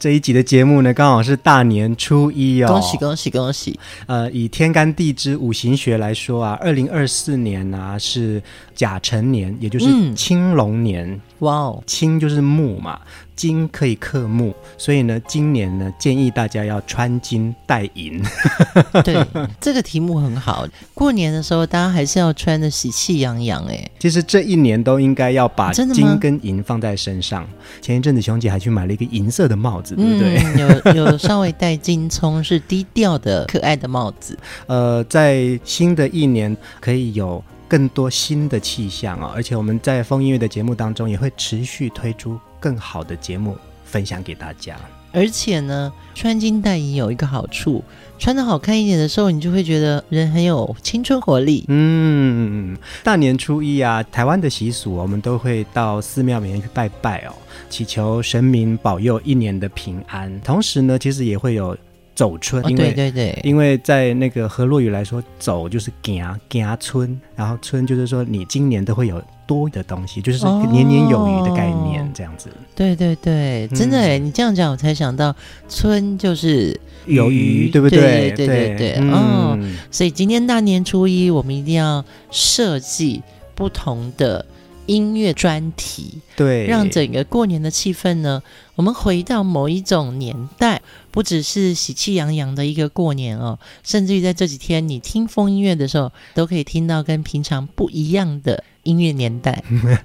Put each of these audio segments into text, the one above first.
这一集的节目呢，刚好是大年初一哦，恭喜恭喜恭喜！呃，以天干地支五行学来说啊，二零二四年啊是甲辰年，也就是青龙年。嗯、哇哦，青就是木嘛。金可以克木，所以呢，今年呢，建议大家要穿金戴银。对，这个题目很好。过年的时候，大家还是要穿的喜气洋洋。哎，其实这一年都应该要把金跟银放在身上。前一阵子，熊姐还去买了一个银色的帽子，对不对？嗯、有有稍微带金葱，是低调的可爱的帽子。呃，在新的一年可以有更多新的气象啊、哦！而且我们在风音乐的节目当中也会持续推出。更好的节目分享给大家，而且呢，穿金戴银有一个好处，穿的好看一点的时候，你就会觉得人很有青春活力。嗯，大年初一啊，台湾的习俗，我们都会到寺庙里面去拜拜哦，祈求神明保佑一年的平安。同时呢，其实也会有走春，因为、哦、对对对，因为在那个河洛语来说，走就是行行春，然后春就是说你今年都会有。多的东西就是年年有余的概念，这样子。哦、对对对，真的哎，你这样讲我才想到，春就是有余，对不对？对对对对，嗯、哦。所以今天大年初一，我们一定要设计不同的音乐专题，对，让整个过年的气氛呢，我们回到某一种年代，不只是喜气洋洋的一个过年哦，甚至于在这几天你听风音乐的时候，都可以听到跟平常不一样的。音乐年代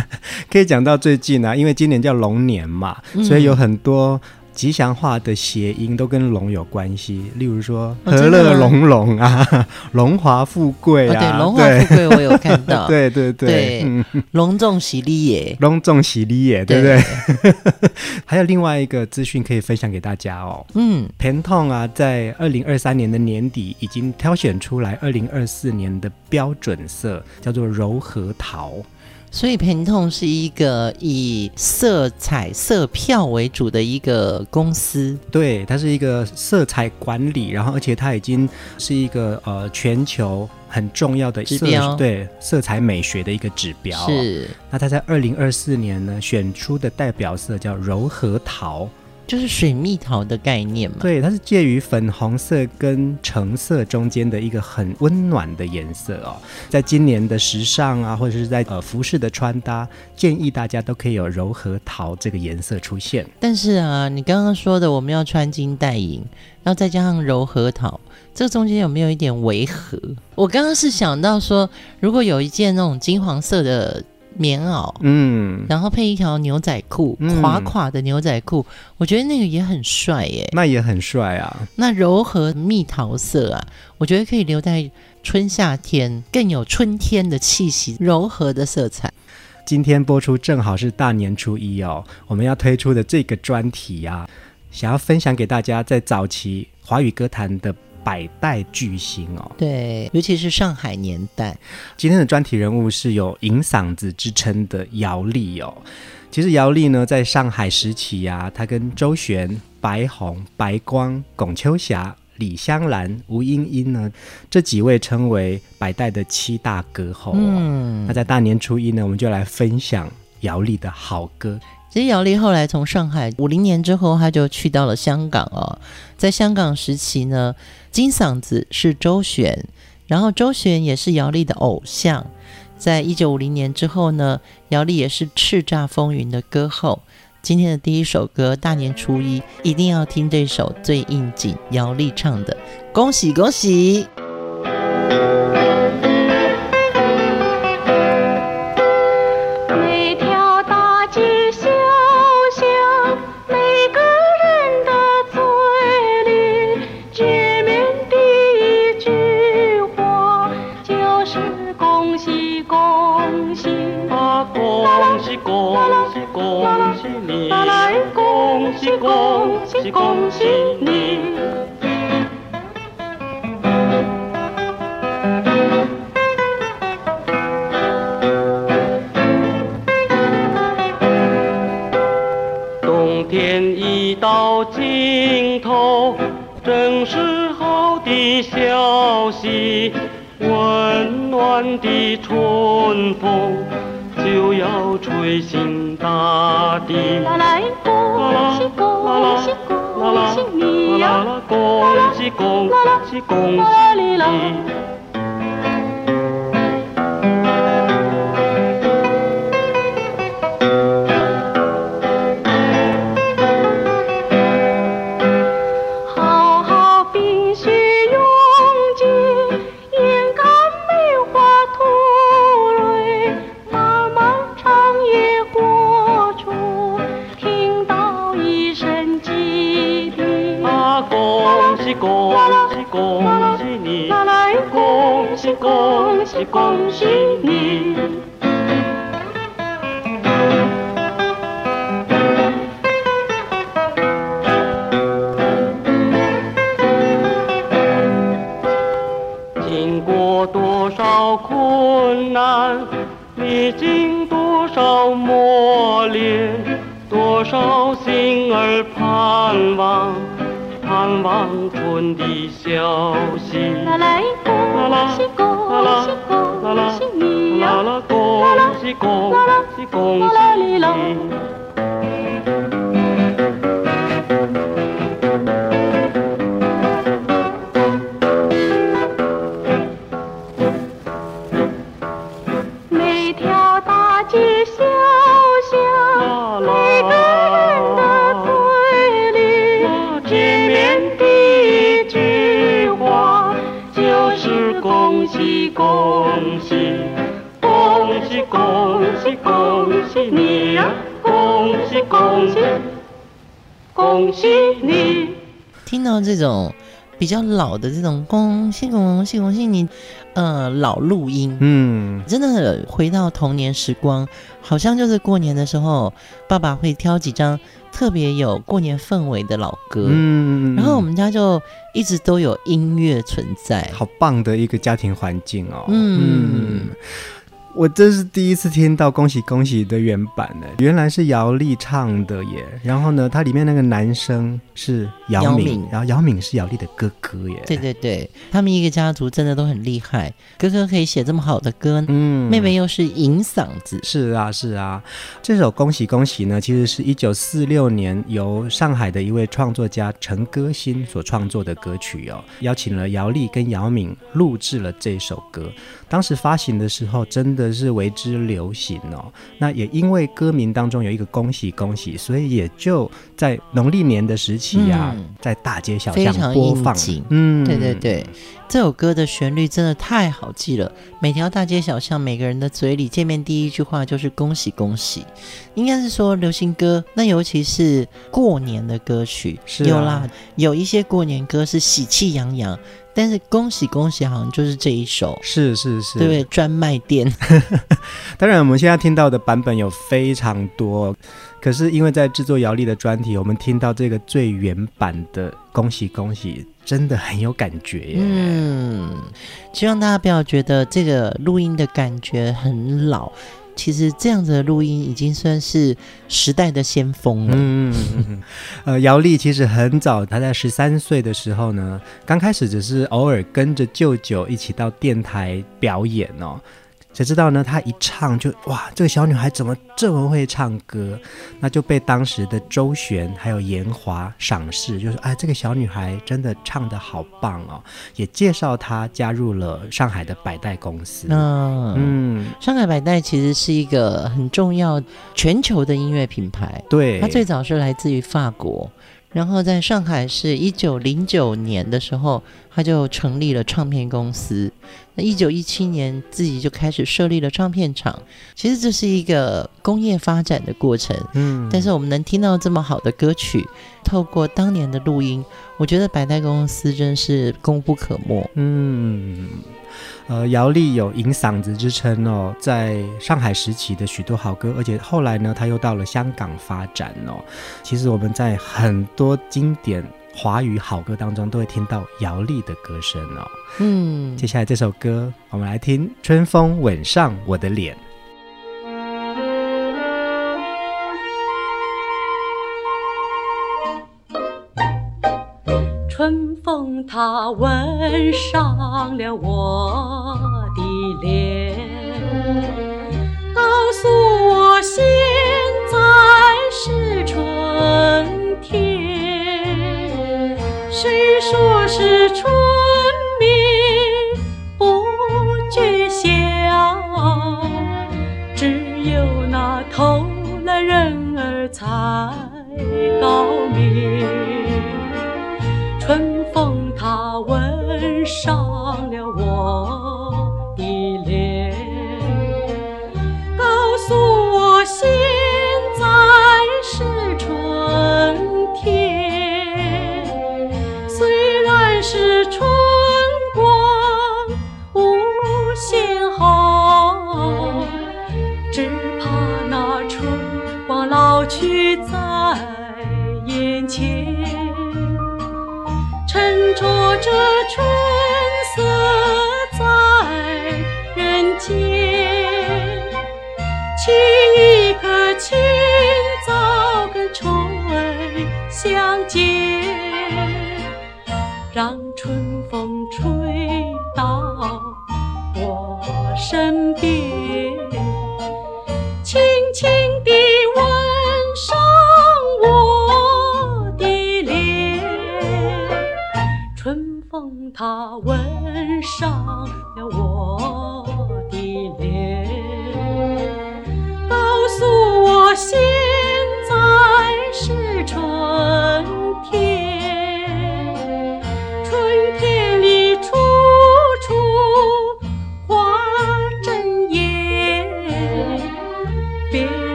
可以讲到最近啊，因为今年叫龙年嘛，嗯、所以有很多吉祥话的谐音都跟龙有关系。例如说“和乐融融”啊，“ 荣华富贵”啊，哦、对，“荣华富贵”我有看到。对对对，隆重喜利耶，隆重喜利耶，对不对？对 还有另外一个资讯可以分享给大家哦。嗯，Pantone 啊，在二零二三年的年底已经挑选出来二零二四年的标准色，叫做柔和桃。所以，Pantone 是一个以色彩色票为主的一个公司。对，它是一个色彩管理，然后而且它已经是一个呃全球很重要的色指标，对色彩美学的一个指标。是。那它在二零二四年呢，选出的代表色叫柔和桃。就是水蜜桃的概念嘛？对，它是介于粉红色跟橙色中间的一个很温暖的颜色哦。在今年的时尚啊，或者是在呃服饰的穿搭，建议大家都可以有柔和桃这个颜色出现。但是啊，你刚刚说的我们要穿金戴银，然后再加上柔和桃，这中间有没有一点违和？我刚刚是想到说，如果有一件那种金黄色的。棉袄，嗯，然后配一条牛仔裤，垮垮的牛仔裤，嗯，我觉得那个也很帅耶。那也很帅啊。那柔和蜜桃色啊，我觉得可以留在春夏天，更有春天的气息，柔和的色彩。今天播出正好是大年初一哦，我们要推出的这个专题呀，啊，想要分享给大家，在早期华语歌坛的。百代巨星哦，对，尤其是上海年代。今天的专题人物是有银嗓子之称的姚丽哦。其实姚丽呢，在上海时期呀，她跟周璇、白虹、白光、龚秋霞、李香兰、吴英英呢，这几位称为百代的七大歌后。嗯，那在大年初一呢，我们就来分享姚丽的好歌。其实姚丽后来从上海五零年之后，她就去到了香港哦。在香港时期呢，金嗓子是周璇，然后周璇也是姚丽的偶像。在一九五零年之后呢，姚丽也是叱咤风云的歌后。今天的第一首歌，大年初一一定要听这首最应景，姚丽唱的《恭喜恭喜》。恭喜你！冬天已到尽头，正是好的消息，温暖的春风就要吹醒大地。恭喜恭喜。你！来恭喜恭喜！恭喜你！经过多少困难，历经多少磨练，多少心儿盼望，望春的消息。啦啦，恭喜恭喜！恭喜恭喜你！恭喜你！听到这种比较老的这种恭喜恭喜恭喜你，呃，老录音，嗯，真的回到童年时光，好像就是过年的时候，爸爸会挑几张特别有过年氛围的老歌，嗯，然后我们家就一直都有音乐存在，好棒的一个家庭环境哦，嗯。嗯我这是第一次听到《恭喜恭喜》的原版呢，原来是姚丽唱的耶。然后呢，它里面那个男生是姚敏，然后姚敏是姚丽的哥哥耶。对对对，他们一个家族真的都很厉害，哥哥可以写这么好的歌，嗯，妹妹又是银嗓子。是啊是啊，这首《恭喜恭喜》呢，其实是一九四六年由上海的一位创作家陈歌辛所创作的歌曲哦，邀请了姚丽跟姚敏录制了这首歌。当时发行的时候，真的是为之流行哦。那也因为歌名当中有一个“恭喜恭喜”，所以也就在农历年的时期呀、啊，嗯、在大街小巷播放。嗯，对对对，这首歌的旋律真的太好记了。每条大街小巷，每个人的嘴里见面第一句话就是“恭喜恭喜”。应该是说流行歌，那尤其是过年的歌曲，是啊、有啦，有一些过年歌是喜气洋洋。但是恭喜恭喜，好像就是这一首，是是是，对，专卖店。当然，我们现在听到的版本有非常多，可是因为在制作姚莉的专题，我们听到这个最原版的恭喜恭喜，真的很有感觉耶。嗯，希望大家不要觉得这个录音的感觉很老。其实这样子的录音已经算是时代的先锋了。嗯，呃，姚丽其实很早，她在十三岁的时候呢，刚开始只是偶尔跟着舅舅一起到电台表演哦。谁知道呢？她一唱就哇，这个小女孩怎么这么会唱歌？那就被当时的周璇还有严华赏识，就说：“哎，这个小女孩真的唱的好棒哦！”也介绍她加入了上海的百代公司。嗯嗯，上海百代其实是一个很重要全球的音乐品牌。对，它最早是来自于法国。然后在上海是一九零九年的时候，他就成立了唱片公司。那一九一七年自己就开始设立了唱片厂。其实这是一个工业发展的过程。嗯，但是我们能听到这么好的歌曲，透过当年的录音，我觉得百代公司真是功不可没。嗯。呃，姚丽有银嗓子之称哦，在上海时期的许多好歌，而且后来呢，他又到了香港发展哦。其实我们在很多经典华语好歌当中，都会听到姚丽的歌声哦。嗯，接下来这首歌，我们来听《春风吻上我的脸》。春风它吻上了我的脸，告诉我现在是春谁说是春眠不觉晓？只有那偷懒人儿才这春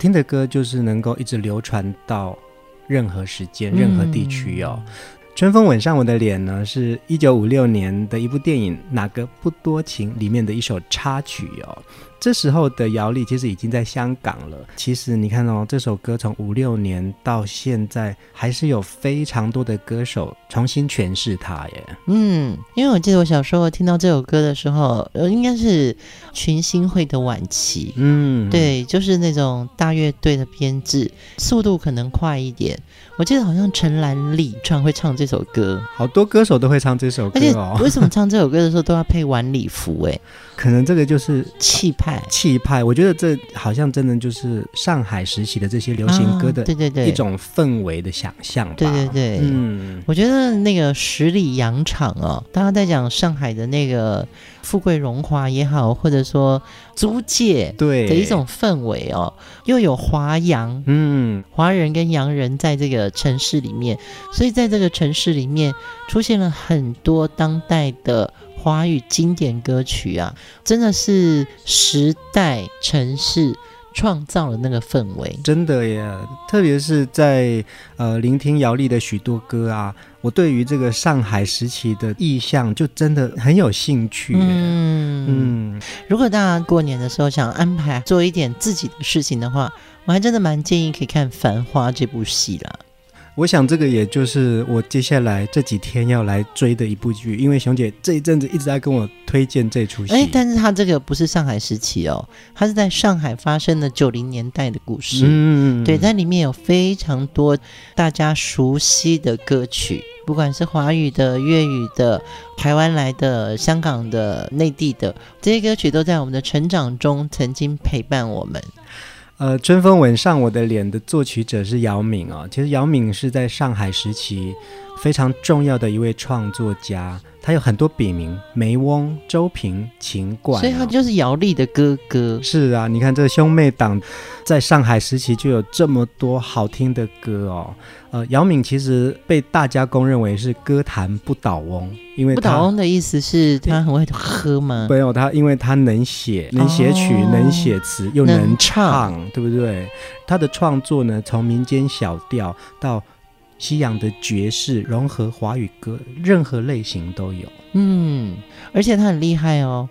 听的歌就是能够一直流传到任何时间、任何地区哦。嗯、春风吻上我的脸呢，是一九五六年的一部电影《哪个不多情》里面的一首插曲哦。这时候的姚丽其实已经在香港了。其实你看哦，这首歌从五六年到现在，还是有非常多的歌手重新诠释它耶。嗯，因为我记得我小时候听到这首歌的时候，呃，应该是群星会的晚期。嗯，对，就是那种大乐队的编制，速度可能快一点。我记得好像陈兰丽唱会唱这首歌，好多歌手都会唱这首歌哦。而且为什么唱这首歌的时候都要配晚礼服？哎，可能这个就是气派。气派，我觉得这好像真的就是上海时期的这些流行歌的，对对对，一种氛围的想象吧。对对对，嗯，我觉得那个十里洋场哦，大家在讲上海的那个富贵荣华也好，或者说租界对的一种氛围哦，又有华洋，嗯，华人跟洋人在这个城市里面，所以在这个城市里面出现了很多当代的。华语经典歌曲啊，真的是时代城市创造了那个氛围，真的耶！特别是在呃聆听姚莉的许多歌啊，我对于这个上海时期的意象就真的很有兴趣。嗯嗯，如果大家过年的时候想安排做一点自己的事情的话，我还真的蛮建议可以看《繁花》这部戏啦。我想这个也就是我接下来这几天要来追的一部剧，因为熊姐这一阵子一直在跟我推荐这出戏。哎，但是它这个不是上海时期哦，它是在上海发生的九零年代的故事。嗯，对，在里面有非常多大家熟悉的歌曲，不管是华语的、粤语的、台湾来的、香港的、内地的，这些歌曲都在我们的成长中曾经陪伴我们。呃，春风吻上我的脸的作曲者是姚敏哦。其实姚敏是在上海时期非常重要的一位创作家，他有很多笔名：梅翁、周平、秦观，所以他就是姚莉的哥哥。是啊，你看这兄妹档在上海时期就有这么多好听的歌哦。呃，姚敏其实被大家公认为是歌坛不倒翁，因为不倒翁的意思是他很会喝吗？没有，他因为他能写，能写曲，哦、能写词，又能唱，能唱对不对？他的创作呢，从民间小调到西洋的爵士，融合华语歌，任何类型都有。嗯，而且他很厉害哦，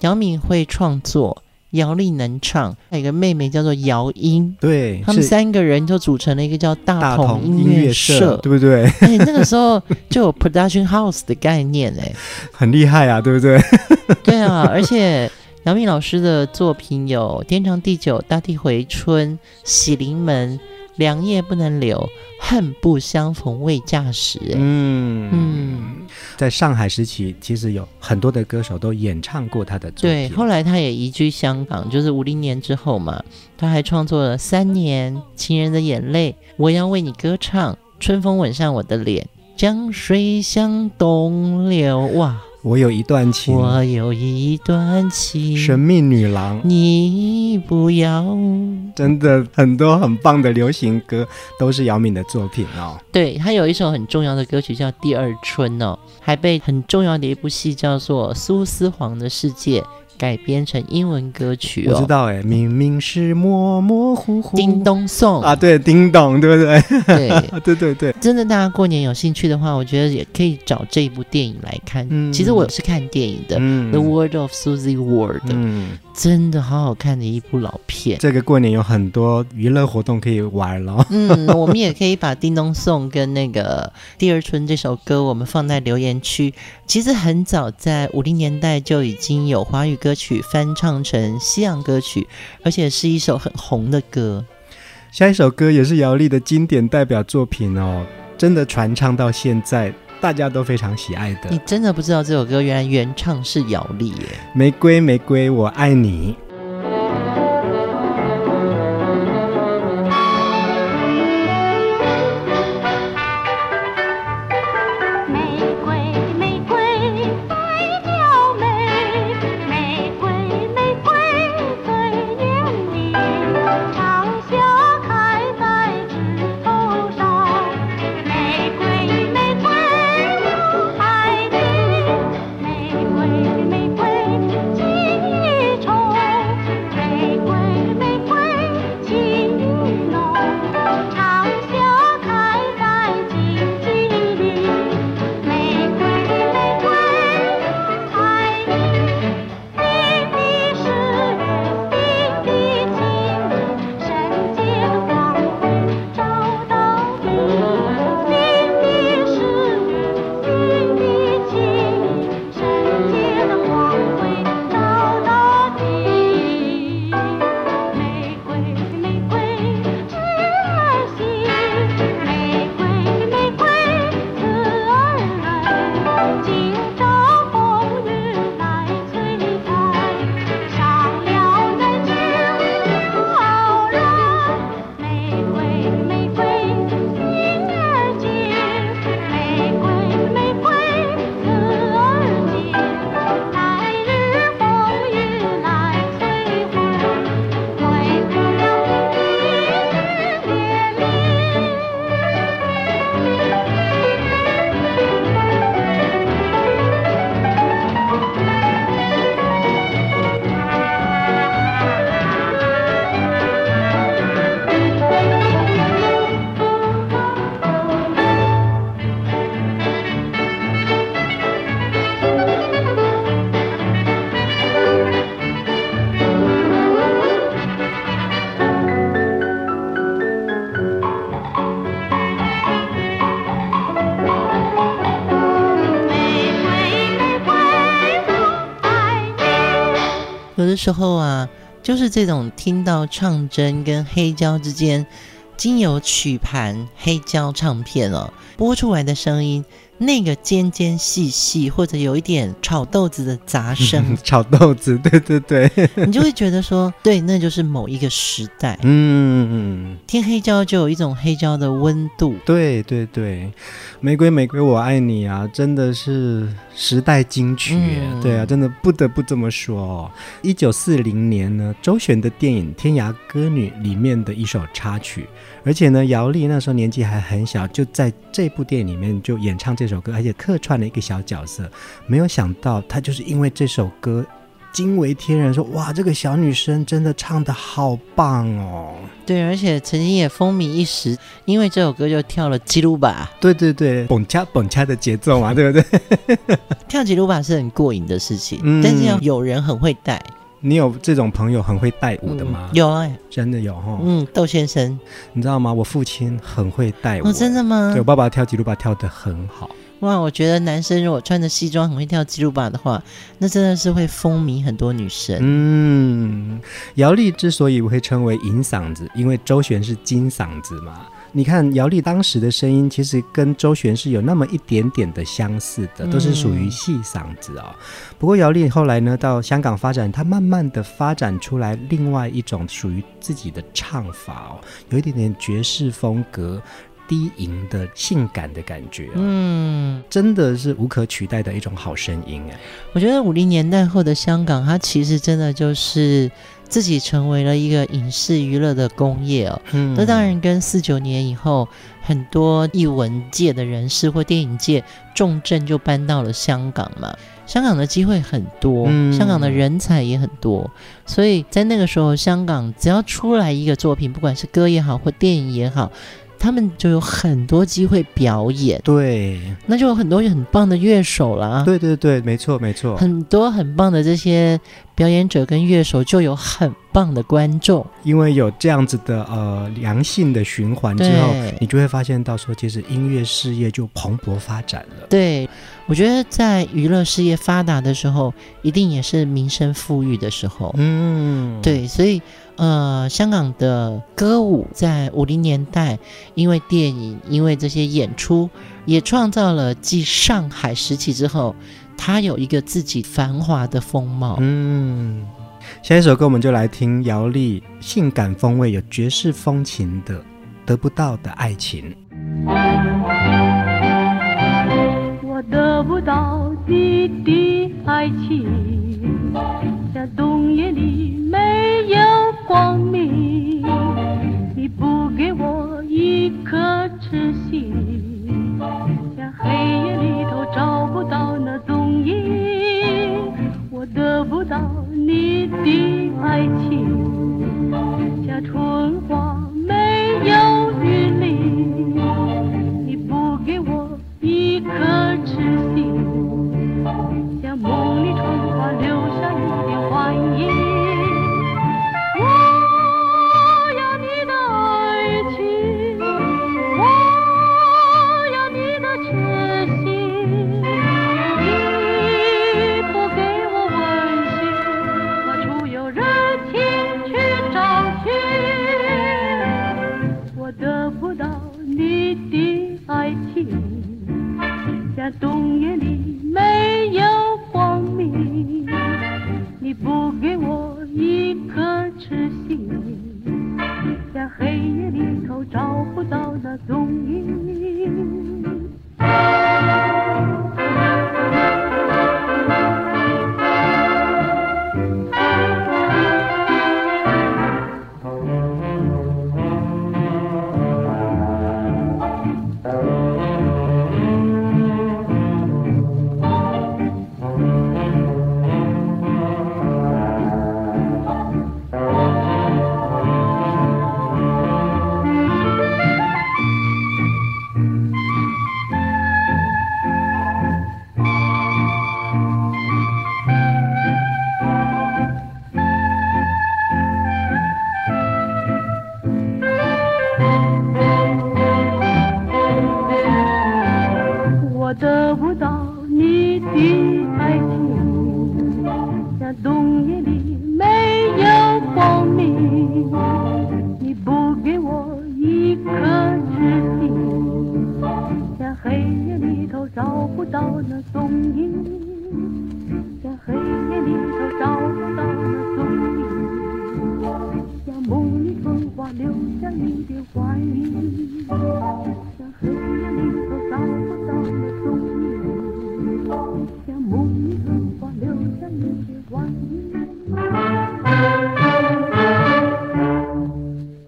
姚明会创作。姚莉能唱，还有一个妹妹叫做姚音，对，他们三个人就组成了一个叫大同音乐社，社，对不对？哎，那个时候就有 production house 的概念，哎，很厉害啊，对不对？对啊，而且姚明老师的作品有《天长地久》《大地回春》《喜临门》。良夜不能留，恨不相逢未嫁时。嗯嗯，在上海时期，其实有很多的歌手都演唱过他的作品。对，后来他也移居香港，就是五零年之后嘛，他还创作了《三年》《情人的眼泪》《我要为你歌唱》《春风吻上我的脸》《江水向东流》哇。我有一段情，我有一段情，神秘女郎，你不要。真的很多很棒的流行歌都是姚敏的作品哦。对，他有一首很重要的歌曲叫《第二春》哦，还被很重要的一部戏叫做《苏丝黄的世界》。改编成英文歌曲，哦，我知道哎，明明是模模糊糊。叮咚送啊，对，叮咚，对不对？对，对对对。真的，大家过年有兴趣的话，我觉得也可以找这一部电影来看。嗯，其实我是看电影的，嗯，《The World of Susie Ward》。嗯。真的好好看的一部老片。这个过年有很多娱乐活动可以玩了。嗯，我们也可以把《叮咚送》跟那个《第二春》这首歌，我们放在留言区。其实很早在五零年代就已经有华语歌曲翻唱成西洋歌曲，而且是一首很红的歌。下一首歌也是姚丽的经典代表作品哦，真的传唱到现在。大家都非常喜爱的，你真的不知道这首歌原来原唱是姚丽耶？玫瑰玫瑰我爱你。的时候啊，就是这种听到唱针跟黑胶之间经由曲盘黑胶唱片哦播出来的声音，那个尖尖细细或者有一点炒豆子的杂声，炒豆子，对对对，你就会觉得说，对，那就是某一个时代。嗯嗯，听黑胶就有一种黑胶的温度。对对对，玫瑰玫瑰我爱你啊，真的是时代金曲。嗯、对啊，真的不得不这么说哦。一九四零年呢，周璇的电影《天涯歌女》里面的一首插曲。而且呢，姚丽那时候年纪还很小，就在这部电影里面就演唱这首歌，而且客串了一个小角色。没有想到，她就是因为这首歌惊为天人，说哇，这个小女生真的唱得好棒哦。对，而且曾经也风靡一时，因为这首歌就跳了吉鲁巴。对对对，蹦恰蹦恰的节奏嘛，对不对？跳吉鲁巴是很过瘾的事情，嗯、但是要有人很会带。你有这种朋友很会带舞的吗？嗯、有哎、欸，真的有哈。嗯，窦先生，你知道吗？我父亲很会带舞。哦，真的吗？对，我爸爸跳吉鲁巴跳得很好。哇，我觉得男生如果穿着西装很会跳吉鲁巴的话，那真的是会风靡很多女生。嗯，姚丽之所以会称为银嗓子，因为周璇是金嗓子嘛。你看姚丽当时的声音，其实跟周璇是有那么一点点的相似的，都是属于细嗓子哦。不过姚丽后来呢，到香港发展，她慢慢的发展出来另外一种属于自己的唱法哦，有一点点爵士风格，低吟的性感的感觉，嗯，真的是无可取代的一种好声音哎。我觉得五零年代后的香港，它其实真的就是。自己成为了一个影视娱乐的工业哦，嗯，那当然跟四九年以后很多艺文界的人士或电影界重镇就搬到了香港嘛，香港的机会很多，嗯，香港的人才也很多，所以在那个时候，香港只要出来一个作品，不管是歌也好或电影也好。他们就有很多机会表演，对，那就有很多很棒的乐手了。对对对，没错没错，很多很棒的这些表演者跟乐手，就有很棒的观众。因为有这样子的呃良性的循环之后，你就会发现到说，其实音乐事业就蓬勃发展了。对，我觉得在娱乐事业发达的时候，一定也是民生富裕的时候。嗯，对，所以。呃，香港的歌舞在五零年代，因为电影，因为这些演出，也创造了继上海时期之后，它有一个自己繁华的风貌。嗯，下一首歌我们就来听姚丽性感风味、有爵士风情的《得不到的爱情》。我得不到你的爱情，在冬夜里没有。光明，你不给我一颗痴心，在黑夜里头找不到那踪影，我得不到你的爱情，像春花没有雨淋，你不给我一颗痴心，像梦里春花留下一点幻影。到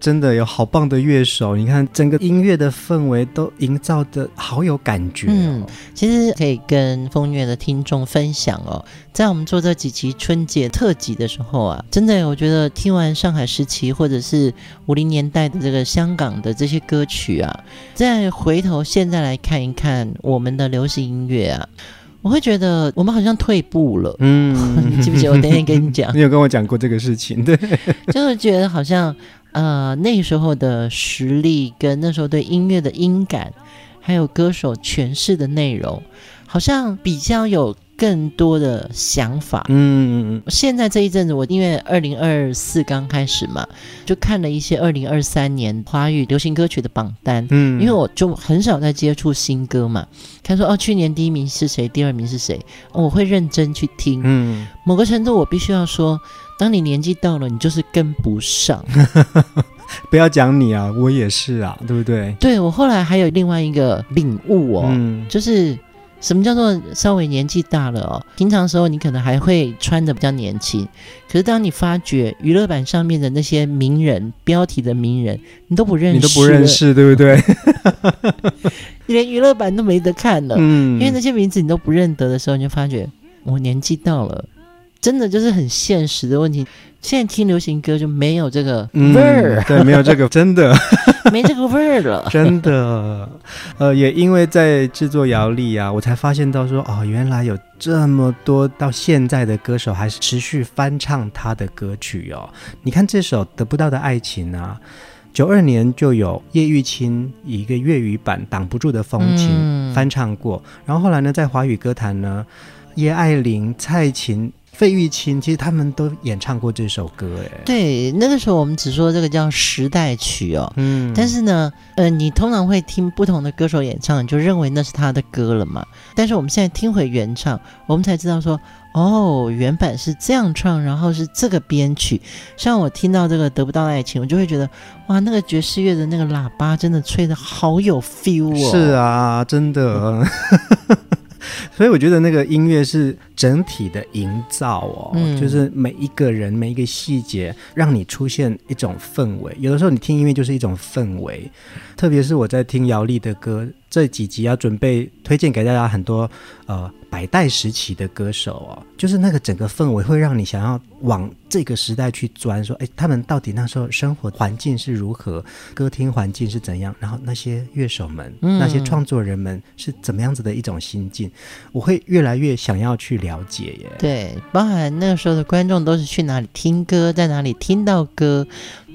真的有好棒的乐手，你看整个音乐的氛围都营造的好有感觉、哦。嗯，其实可以跟风月的听众分享哦，在我们做这几期春节特辑的时候啊，真的我觉得听完上海时期或者是五零年代的这个香港的这些歌曲啊，再回头现在来看一看我们的流行音乐啊，我会觉得我们好像退步了。嗯，你记不记得我那天跟你讲？你有跟我讲过这个事情，对，就是觉得好像。呃，那时候的实力跟那时候对音乐的音感，还有歌手诠释的内容，好像比较有更多的想法。嗯，现在这一阵子，我因为二零二四刚开始嘛，就看了一些二零二三年华语流行歌曲的榜单。嗯，因为我就很少在接触新歌嘛，他说哦，去年第一名是谁，第二名是谁，哦，我会认真去听。嗯，某个程度，我必须要说。当你年纪到了，你就是跟不上。不要讲你啊，我也是啊，对不对？对，我后来还有另外一个领悟哦，嗯、就是什么叫做稍微年纪大了哦。平常时候你可能还会穿的比较年轻，可是当你发觉娱乐版上面的那些名人标题的名人，你都不认识，你都不认识，对不对？你 连娱乐版都没得看了，嗯，因为那些名字你都不认得的时候，你就发觉我年纪到了。真的就是很现实的问题。现在听流行歌就没有这个味儿，嗯，对，没有这个，真的 没这个味儿了，真的。呃，也因为在制作姚丽啊，我才发现到说，哦，原来有这么多到现在的歌手还是持续翻唱他的歌曲哦。你看这首《得不到的爱情》啊，九二年就有叶玉卿以一个粤语版《挡不住的风情》翻唱过，嗯、然后后来呢，在华语歌坛呢，叶爱玲、蔡琴。费玉清其实他们都演唱过这首歌，哎，对，那个时候我们只说这个叫时代曲哦，嗯，但是呢，呃，你通常会听不同的歌手演唱，你就认为那是他的歌了嘛。但是我们现在听回原唱，我们才知道说，哦，原版是这样唱，然后是这个编曲。像我听到这个得不到爱情，我就会觉得，哇，那个爵士乐的那个喇叭真的吹的好有 feel 哦。是啊，真的。所以我觉得那个音乐是整体的营造哦，嗯、就是每一个人每一个细节，让你出现一种氛围。有的时候你听音乐就是一种氛围，特别是我在听姚丽的歌，这几集要准备推荐给大家很多呃。百代时期的歌手哦，就是那个整个氛围会让你想要往这个时代去钻，说，哎，他们到底那时候生活环境是如何，歌厅环境是怎样，然后那些乐手们、嗯、那些创作人们是怎么样子的一种心境，我会越来越想要去了解耶。对，包含那个时候的观众都是去哪里听歌，在哪里听到歌。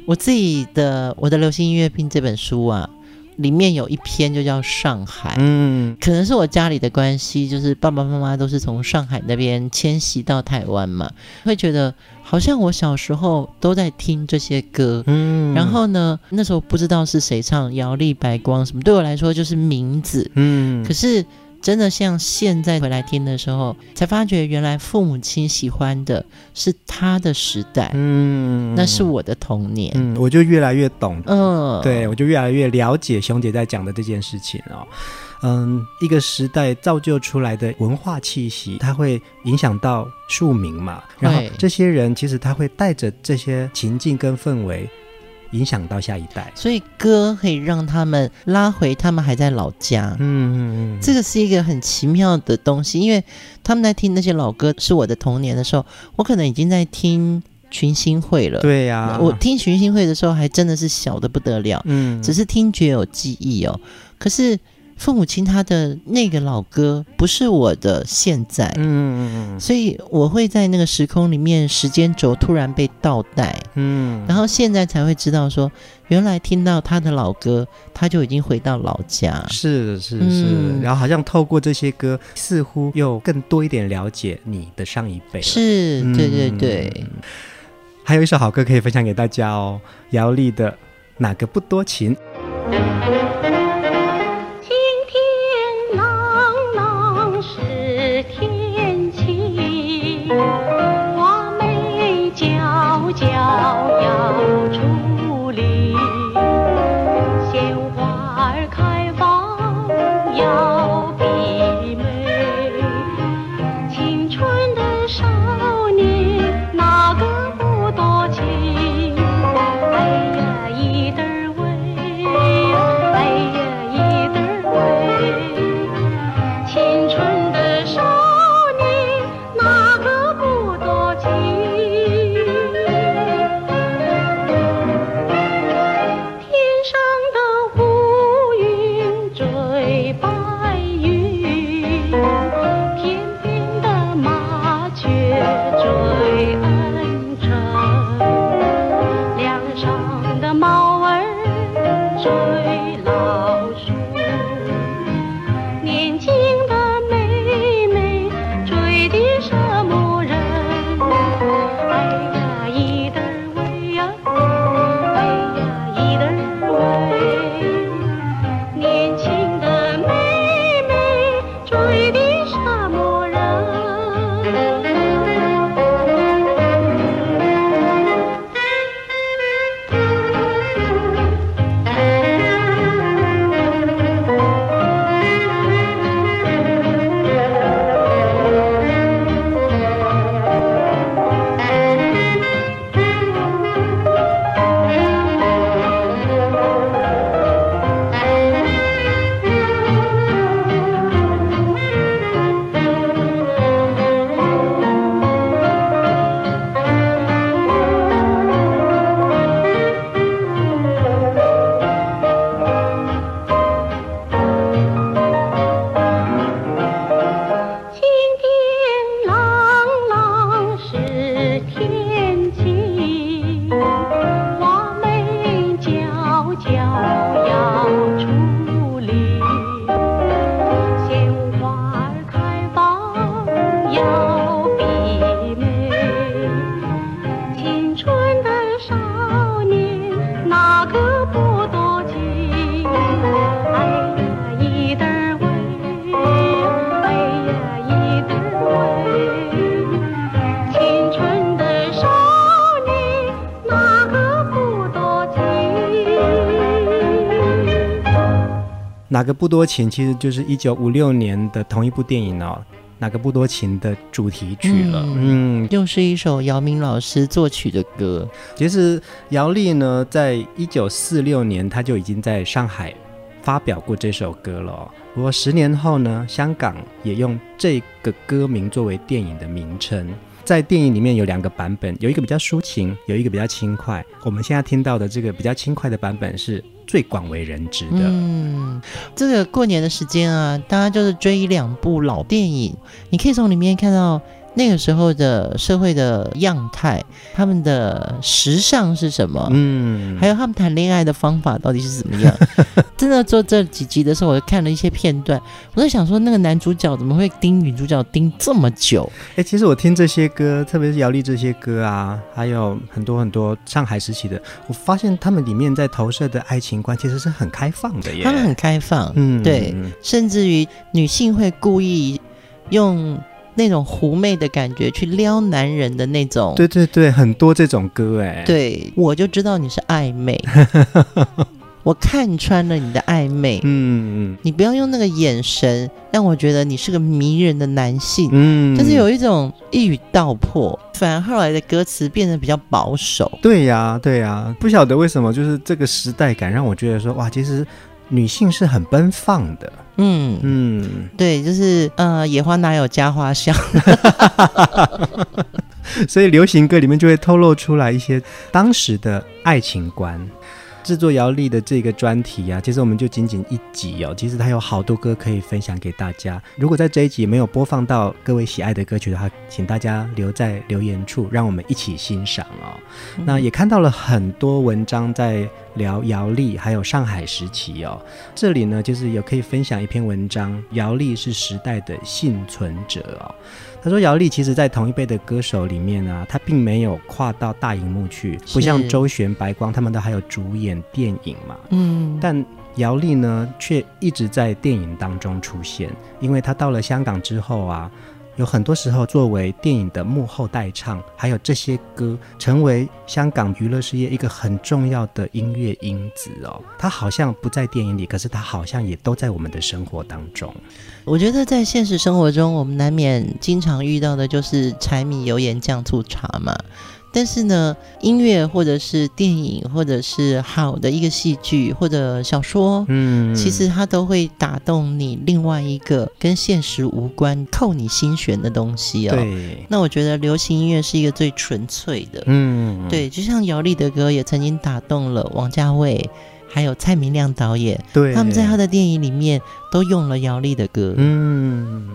我自己的《我的流行音乐拼》这本书啊。里面有一篇就叫上海，嗯，可能是我家里的关系，就是爸爸妈妈都是从上海那边迁徙到台湾嘛，会觉得好像我小时候都在听这些歌，嗯，然后呢，那时候不知道是谁唱，摇粒、白光什么，对我来说就是名字，嗯，可是。真的像现在回来听的时候，才发觉原来父母亲喜欢的是他的时代，嗯，那是我的童年，嗯，我就越来越懂，嗯，对，我就越来越了解熊姐在讲的这件事情哦，嗯，一个时代造就出来的文化气息，它会影响到庶民嘛，然后这些人其实他会带着这些情境跟氛围。影响到下一代，所以歌可以让他们拉回他们还在老家。嗯嗯嗯，这个是一个很奇妙的东西，因为他们在听那些老歌，是我的童年的时候，我可能已经在听群星会了。对呀、啊，我听群星会的时候，还真的是小的不得了。嗯，只是听觉有记忆哦，可是。父母亲他的那个老歌不是我的现在，嗯嗯嗯，所以我会在那个时空里面，时间轴突然被倒带，嗯，然后现在才会知道说，原来听到他的老歌，他就已经回到老家，是是是，嗯、然后好像透过这些歌，似乎又更多一点了解你的上一辈，是，对对对、嗯，还有一首好歌可以分享给大家哦，姚丽的哪个不多情。哪个不多情，其实就是一九五六年的同一部电影哦。哪个不多情的主题曲了，嗯，又是一首姚明老师作曲的歌。其实姚丽呢，在一九四六年，他就已经在上海发表过这首歌了。不过十年后呢，香港也用这个歌名作为电影的名称。在电影里面有两个版本，有一个比较抒情，有一个比较轻快。我们现在听到的这个比较轻快的版本是最广为人知的。嗯，这个过年的时间啊，大家就是追一两部老电影，你可以从里面看到。那个时候的社会的样态，他们的时尚是什么？嗯，还有他们谈恋爱的方法到底是怎么样？真的做这几集的时候，我就看了一些片段，我在想说，那个男主角怎么会盯女主角盯这么久？哎，其实我听这些歌，特别是姚丽这些歌啊，还有很多很多上海时期的，我发现他们里面在投射的爱情观其实是很开放的耶。他们很开放，嗯，对，甚至于女性会故意用。那种狐媚的感觉，去撩男人的那种，对对对，很多这种歌哎，对，我就知道你是暧昧，我看穿了你的暧昧，嗯，你不要用那个眼神让我觉得你是个迷人的男性，嗯，就是有一种一语道破，反而后来的歌词变得比较保守，对呀对呀，不晓得为什么，就是这个时代感让我觉得说哇，其实女性是很奔放的。嗯嗯，对，就是呃，野花哪有家花香，所以流行歌里面就会透露出来一些当时的爱情观。制作姚丽的这个专题啊，其实我们就仅仅一集哦，其实它有好多歌可以分享给大家。如果在这一集没有播放到各位喜爱的歌曲的话，请大家留在留言处，让我们一起欣赏哦。嗯、那也看到了很多文章在聊姚丽，还有上海时期哦。这里呢，就是有可以分享一篇文章，姚丽是时代的幸存者哦。他说：“姚丽其实，在同一辈的歌手里面啊，他并没有跨到大荧幕去，不像周璇、白光他们都还有主演电影嘛。嗯，但姚丽呢，却一直在电影当中出现，因为他到了香港之后啊，有很多时候作为电影的幕后代唱，还有这些歌成为香港娱乐事业一个很重要的音乐因子哦。它好像不在电影里，可是它好像也都在我们的生活当中。我觉得在现实生活中，我们难免经常遇到的就是柴米油盐酱醋茶嘛。但是呢，音乐或者是电影，或者是好的一个戏剧或者小说，嗯，其实它都会打动你另外一个跟现实无关、扣你心弦的东西哦。对。那我觉得流行音乐是一个最纯粹的，嗯，对，就像姚丽的歌也曾经打动了王家卫，还有蔡明亮导演，对，他们在他的电影里面都用了姚丽的歌。嗯，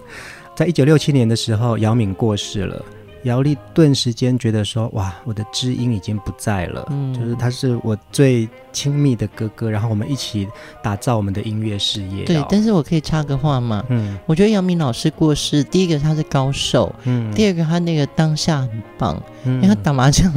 在一九六七年的时候，姚敏过世了。姚丽顿时间觉得说：“哇，我的知音已经不在了，嗯，就是他是我最亲密的哥哥，然后我们一起打造我们的音乐事业。”对，但是我可以插个话嘛？嗯，我觉得杨明老师过世，第一个他是高手，嗯，第二个他那个当下很棒，嗯，因为他打麻将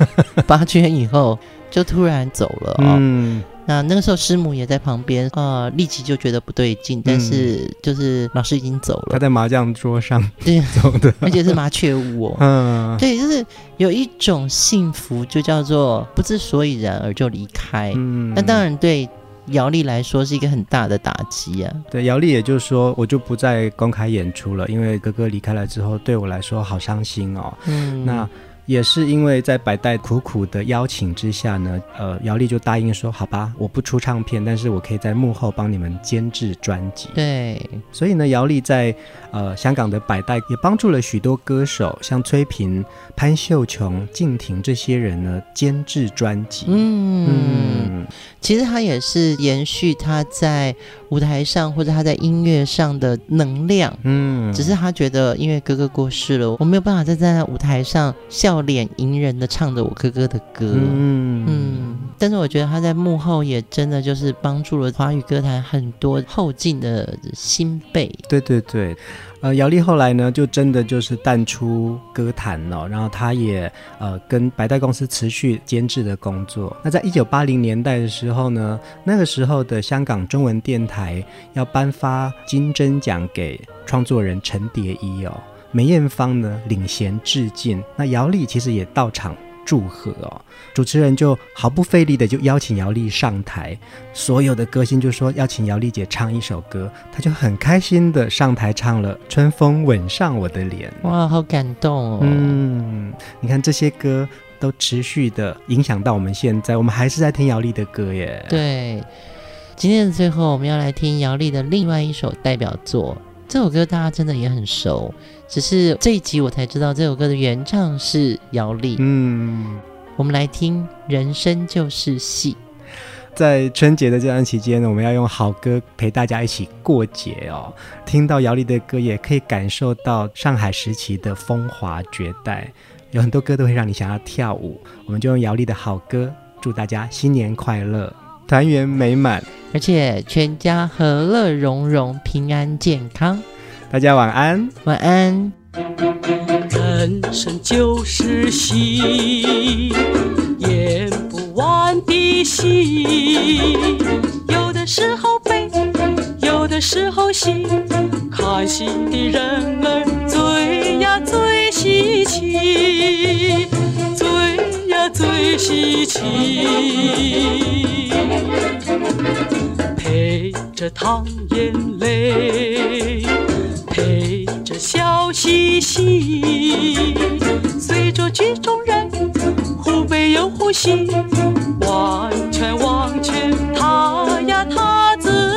八圈以后就突然走了哦。嗯那那个时候师母也在旁边，呃，立即就觉得不对劲，但是就是老师已经走了，他在麻将桌上对。走的，而且是麻雀屋哦，嗯，对，就是有一种幸福，就叫做不知所以然而就离开，嗯，那当然对姚丽来说是一个很大的打击啊，对，姚丽也就是说，我就不再公开演出了，因为哥哥离开了之后，对我来说好伤心哦，嗯，那。也是因为在百代苦苦的邀请之下呢，呃，姚丽就答应说：“好吧，我不出唱片，但是我可以在幕后帮你们监制专辑。”对，所以呢，姚丽在呃香港的百代也帮助了许多歌手，像崔萍、潘秀琼、静婷这些人呢监制专辑。嗯嗯，其实他也是延续他在舞台上或者他在音乐上的能量。嗯，只是他觉得因为哥哥过世了，我没有办法再站在舞台上笑。笑脸迎人的唱着我哥哥的歌，嗯嗯，但是我觉得他在幕后也真的就是帮助了华语歌坛很多后进的新辈。对对对，呃，姚丽后来呢，就真的就是淡出歌坛了，然后他也呃跟白代公司持续监制的工作。那在一九八零年代的时候呢，那个时候的香港中文电台要颁发金针奖给创作人陈蝶衣哦。梅艳芳呢领衔致敬，那姚丽其实也到场祝贺哦。主持人就毫不费力的就邀请姚丽上台，所有的歌星就说要请姚丽姐唱一首歌，她就很开心的上台唱了《春风吻上我的脸》。哇，好感动哦！嗯，你看这些歌都持续的影响到我们现在，我们还是在听姚丽的歌耶。对，今天的最后我们要来听姚丽的另外一首代表作。这首歌大家真的也很熟，只是这一集我才知道这首歌的原唱是姚丽。嗯，我们来听《人生就是戏》。在春节的这段期间呢，我们要用好歌陪大家一起过节哦。听到姚丽的歌，也可以感受到上海时期的风华绝代，有很多歌都会让你想要跳舞。我们就用姚丽的好歌，祝大家新年快乐，团圆美满。而且全家和乐融融，平安健康。大家晚安，晚安。人生就是戏，演不完的戏。有的时候悲，的时候喜。看戏的人儿最呀最稀奇，最呀最稀奇。陪着淌眼泪，陪着笑嘻嘻，随着剧中人忽悲又忽喜，完全忘却他呀他自，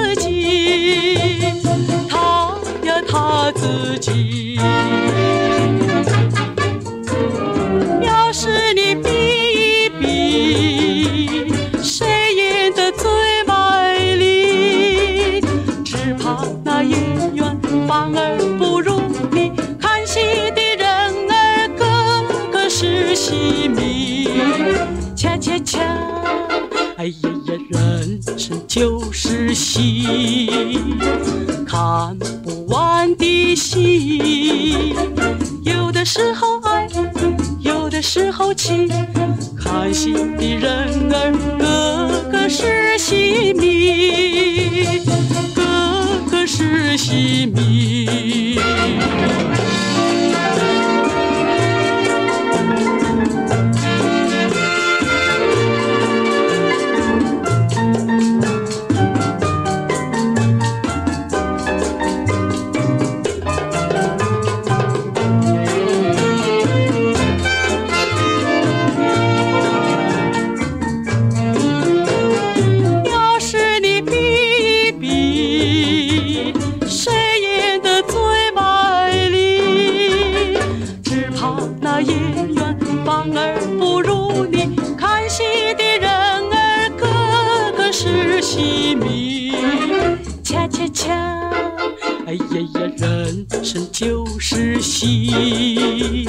就是戏，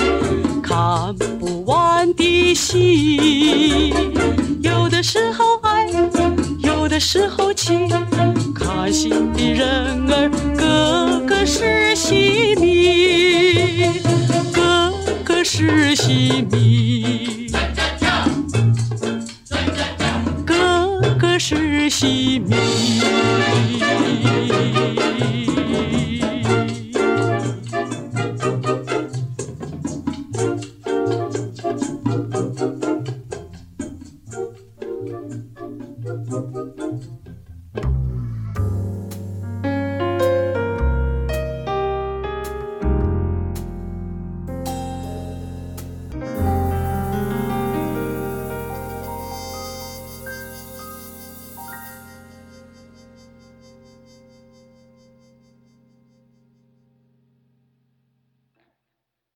看不完的戏，有的时候爱，有的时候气，看戏的人儿个个是戏迷，个个是戏迷。个个是戏迷。